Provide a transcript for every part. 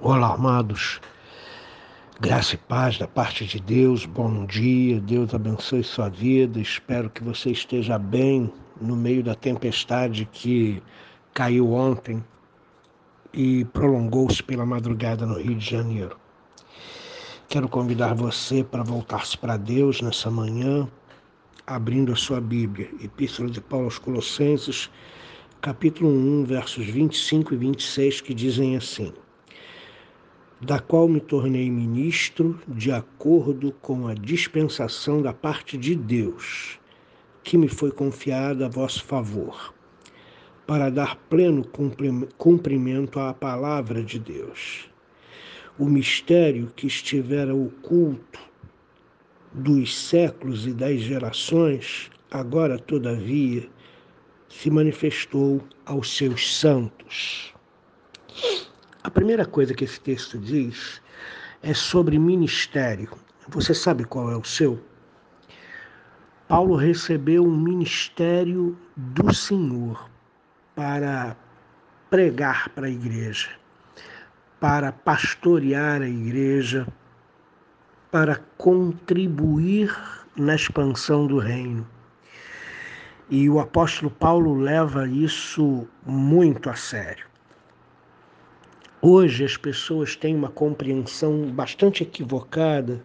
Olá, amados. Graça e paz da parte de Deus. Bom dia. Deus abençoe sua vida. Espero que você esteja bem no meio da tempestade que caiu ontem e prolongou-se pela madrugada no Rio de Janeiro. Quero convidar você para voltar-se para Deus nessa manhã, abrindo a sua Bíblia. Epístola de Paulo aos Colossenses, capítulo 1, versos 25 e 26, que dizem assim: da qual me tornei ministro de acordo com a dispensação da parte de Deus, que me foi confiada a vosso favor, para dar pleno cumprimento à palavra de Deus. O mistério que estivera oculto dos séculos e das gerações, agora, todavia, se manifestou aos seus santos a primeira coisa que esse texto diz é sobre ministério. Você sabe qual é o seu? Paulo recebeu um ministério do Senhor para pregar para a igreja, para pastorear a igreja, para contribuir na expansão do reino. E o apóstolo Paulo leva isso muito a sério. Hoje as pessoas têm uma compreensão bastante equivocada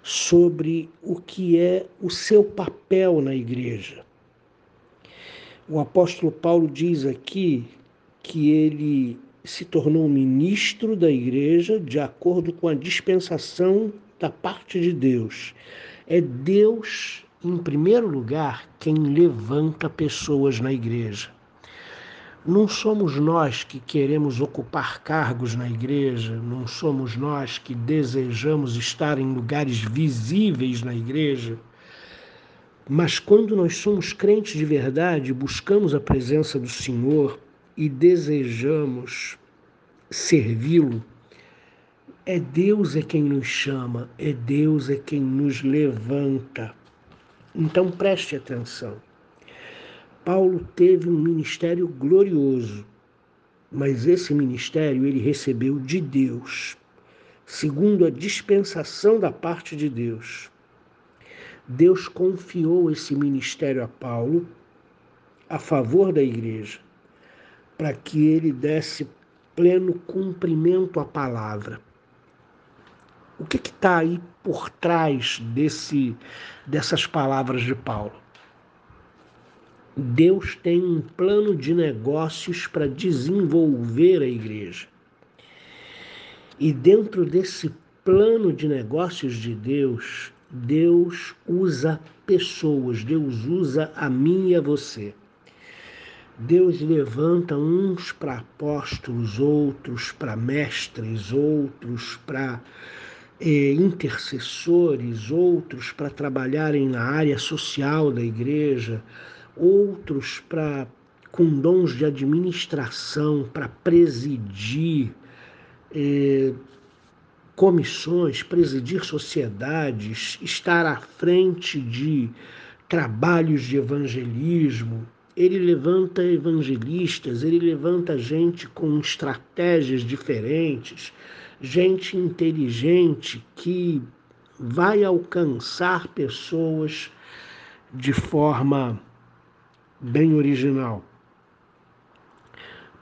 sobre o que é o seu papel na igreja. O apóstolo Paulo diz aqui que ele se tornou ministro da igreja de acordo com a dispensação da parte de Deus. É Deus, em primeiro lugar, quem levanta pessoas na igreja. Não somos nós que queremos ocupar cargos na igreja, não somos nós que desejamos estar em lugares visíveis na igreja. Mas quando nós somos crentes de verdade, buscamos a presença do Senhor e desejamos servi-lo, é Deus é quem nos chama, é Deus é quem nos levanta. Então preste atenção. Paulo teve um ministério glorioso, mas esse ministério ele recebeu de Deus, segundo a dispensação da parte de Deus. Deus confiou esse ministério a Paulo a favor da igreja, para que ele desse pleno cumprimento à palavra. O que está aí por trás desse, dessas palavras de Paulo? Deus tem um plano de negócios para desenvolver a igreja. E dentro desse plano de negócios de Deus, Deus usa pessoas, Deus usa a mim e a você. Deus levanta uns para apóstolos, outros para mestres, outros para eh, intercessores, outros para trabalharem na área social da igreja, outros para com dons de administração para presidir eh, comissões, presidir sociedades, estar à frente de trabalhos de evangelismo. Ele levanta evangelistas, ele levanta gente com estratégias diferentes, gente inteligente que vai alcançar pessoas de forma bem original.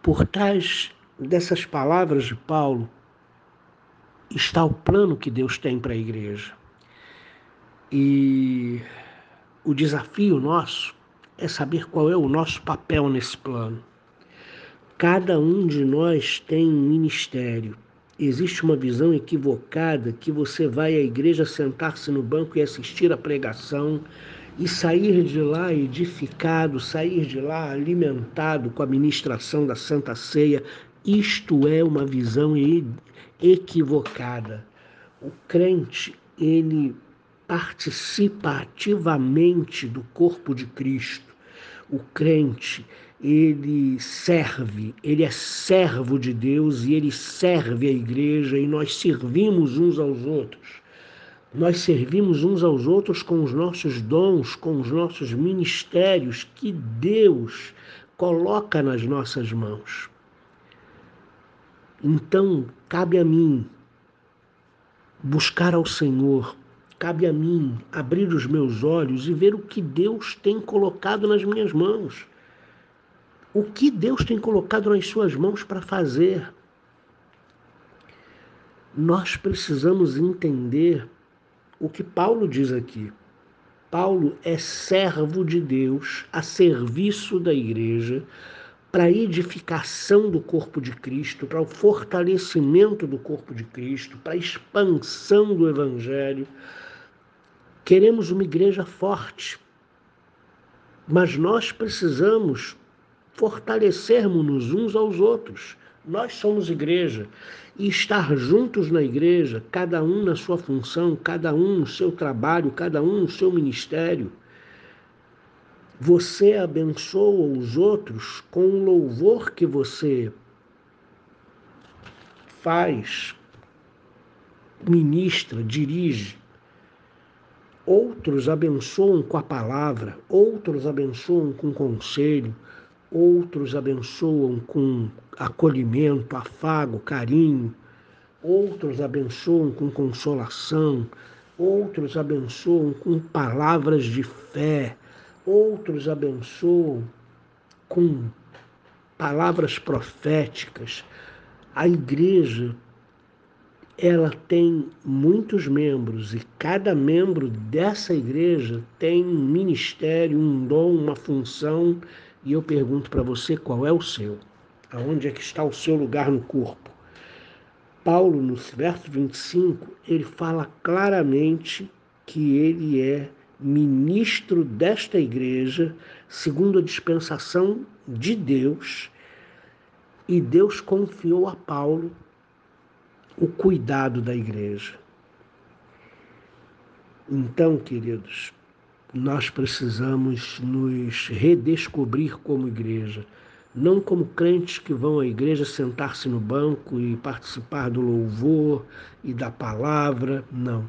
Por trás dessas palavras de Paulo está o plano que Deus tem para a igreja. E o desafio nosso é saber qual é o nosso papel nesse plano. Cada um de nós tem um ministério. Existe uma visão equivocada que você vai à igreja sentar-se no banco e assistir a pregação e sair de lá edificado, sair de lá alimentado com a ministração da Santa Ceia, isto é uma visão equivocada. O crente, ele participa ativamente do corpo de Cristo. O crente, ele serve, ele é servo de Deus e ele serve a igreja e nós servimos uns aos outros. Nós servimos uns aos outros com os nossos dons, com os nossos ministérios que Deus coloca nas nossas mãos. Então, cabe a mim buscar ao Senhor, cabe a mim abrir os meus olhos e ver o que Deus tem colocado nas minhas mãos. O que Deus tem colocado nas suas mãos para fazer. Nós precisamos entender o que Paulo diz aqui. Paulo é servo de Deus a serviço da igreja para a edificação do corpo de Cristo, para o fortalecimento do corpo de Cristo, para a expansão do Evangelho. Queremos uma igreja forte, mas nós precisamos fortalecermos-nos uns aos outros. Nós somos igreja e estar juntos na igreja, cada um na sua função, cada um no seu trabalho, cada um no seu ministério você abençoa os outros com o louvor que você faz, ministra, dirige. Outros abençoam com a palavra, outros abençoam com conselho, outros abençoam com acolhimento, afago, carinho, outros abençoam com consolação, outros abençoam com palavras de fé, outros abençoam com palavras proféticas. A igreja ela tem muitos membros e cada membro dessa igreja tem um ministério, um dom, uma função, e eu pergunto para você qual é o seu? Aonde é que está o seu lugar no corpo? Paulo, no verso 25, ele fala claramente que ele é ministro desta igreja, segundo a dispensação de Deus, e Deus confiou a Paulo o cuidado da igreja. Então, queridos, nós precisamos nos redescobrir como igreja, não como crentes que vão à igreja sentar-se no banco e participar do louvor e da palavra, não.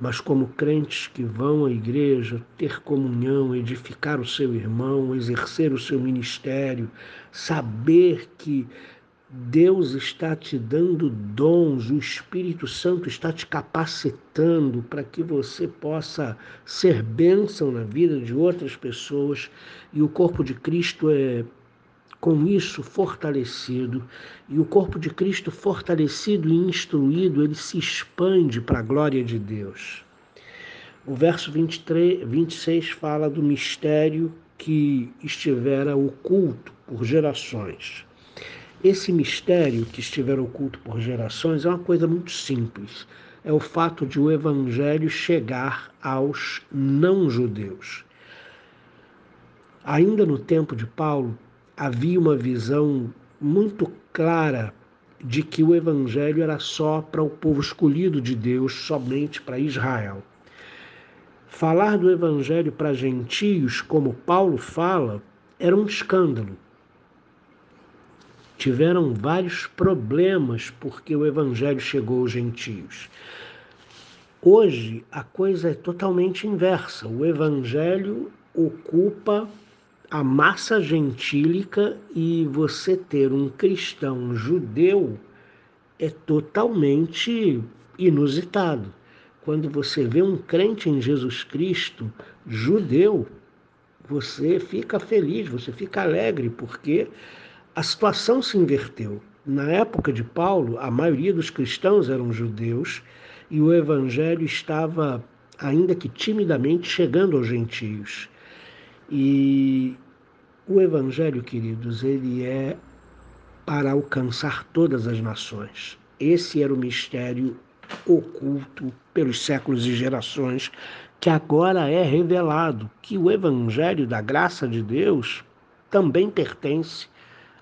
Mas como crentes que vão à igreja ter comunhão, edificar o seu irmão, exercer o seu ministério, saber que Deus está te dando dons, o Espírito Santo está te capacitando para que você possa ser bênção na vida de outras pessoas e o corpo de Cristo é com isso fortalecido, e o corpo de Cristo fortalecido e instruído, ele se expande para a glória de Deus. O verso 23, 26 fala do mistério que estivera oculto por gerações. Esse mistério que estiver oculto por gerações é uma coisa muito simples. É o fato de o evangelho chegar aos não-judeus. Ainda no tempo de Paulo, havia uma visão muito clara de que o evangelho era só para o povo escolhido de Deus, somente para Israel. Falar do evangelho para gentios, como Paulo fala, era um escândalo. Tiveram vários problemas porque o evangelho chegou aos gentios. Hoje a coisa é totalmente inversa. O evangelho ocupa a massa gentílica e você ter um cristão judeu é totalmente inusitado. Quando você vê um crente em Jesus Cristo judeu, você fica feliz, você fica alegre, porque a situação se inverteu. Na época de Paulo, a maioria dos cristãos eram judeus e o evangelho estava, ainda que timidamente, chegando aos gentios. E o Evangelho, queridos, ele é para alcançar todas as nações. Esse era o mistério oculto pelos séculos e gerações, que agora é revelado que o Evangelho da graça de Deus também pertence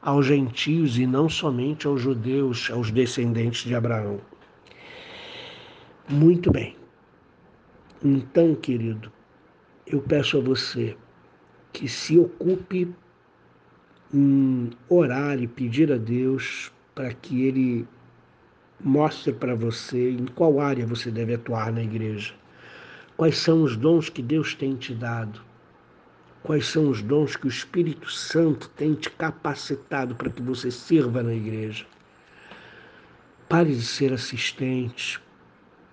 aos gentios e não somente aos judeus, aos descendentes de Abraão. Muito bem. Então, querido, eu peço a você que se ocupe em orar e pedir a Deus para que Ele mostre para você em qual área você deve atuar na igreja. Quais são os dons que Deus tem te dado? Quais são os dons que o Espírito Santo tem te capacitado para que você sirva na igreja? Pare de ser assistente,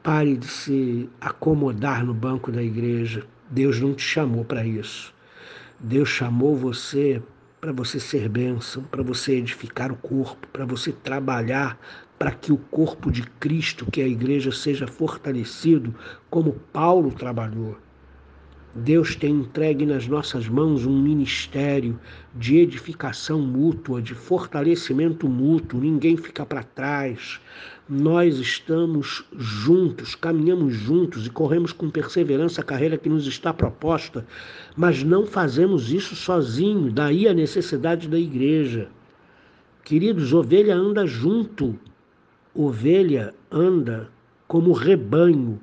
pare de se acomodar no banco da igreja. Deus não te chamou para isso. Deus chamou você para você ser bênção, para você edificar o corpo, para você trabalhar para que o corpo de Cristo, que é a igreja, seja fortalecido, como Paulo trabalhou. Deus tem entregue nas nossas mãos um ministério de edificação mútua, de fortalecimento mútuo, ninguém fica para trás. Nós estamos juntos, caminhamos juntos e corremos com perseverança a carreira que nos está proposta, mas não fazemos isso sozinho, daí a necessidade da igreja. Queridos, ovelha anda junto, ovelha anda como rebanho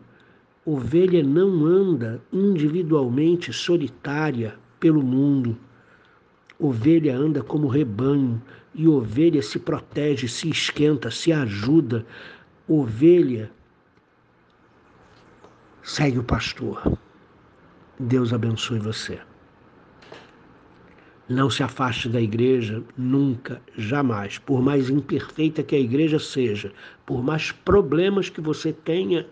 Ovelha não anda individualmente solitária pelo mundo. Ovelha anda como rebanho e ovelha se protege, se esquenta, se ajuda. Ovelha segue o pastor. Deus abençoe você. Não se afaste da igreja nunca, jamais. Por mais imperfeita que a igreja seja, por mais problemas que você tenha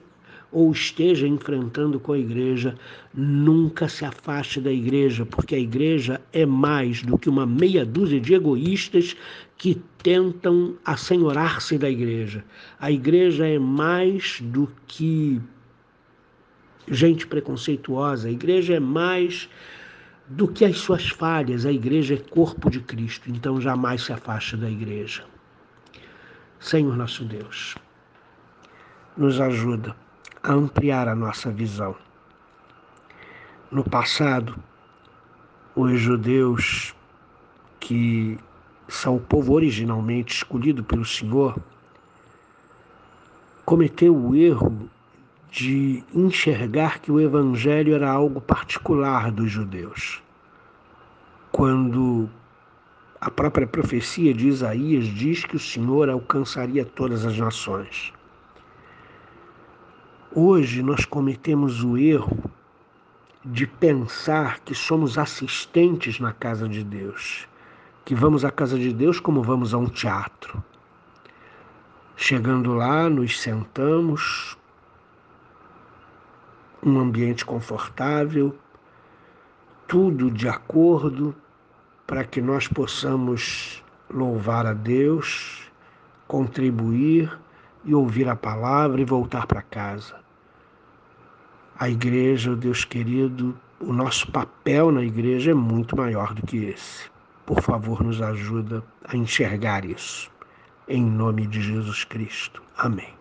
ou esteja enfrentando com a igreja, nunca se afaste da igreja, porque a igreja é mais do que uma meia dúzia de egoístas que tentam assenhorar-se da igreja. A igreja é mais do que gente preconceituosa, a igreja é mais do que as suas falhas, a igreja é corpo de Cristo, então jamais se afaste da igreja. Senhor nosso Deus, nos ajuda a ampliar a nossa visão. No passado, os judeus, que são o povo originalmente escolhido pelo Senhor, cometeu o erro de enxergar que o evangelho era algo particular dos judeus. Quando a própria profecia de Isaías diz que o Senhor alcançaria todas as nações. Hoje nós cometemos o erro de pensar que somos assistentes na casa de Deus, que vamos à casa de Deus como vamos a um teatro. Chegando lá, nos sentamos, um ambiente confortável, tudo de acordo para que nós possamos louvar a Deus, contribuir e ouvir a palavra e voltar para casa. A igreja, Deus querido, o nosso papel na igreja é muito maior do que esse. Por favor, nos ajuda a enxergar isso. Em nome de Jesus Cristo. Amém.